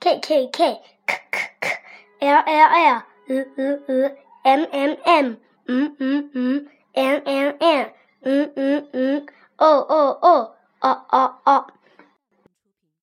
K K K K K K L L L U U U M M M M M M N N N M M M O O O O O O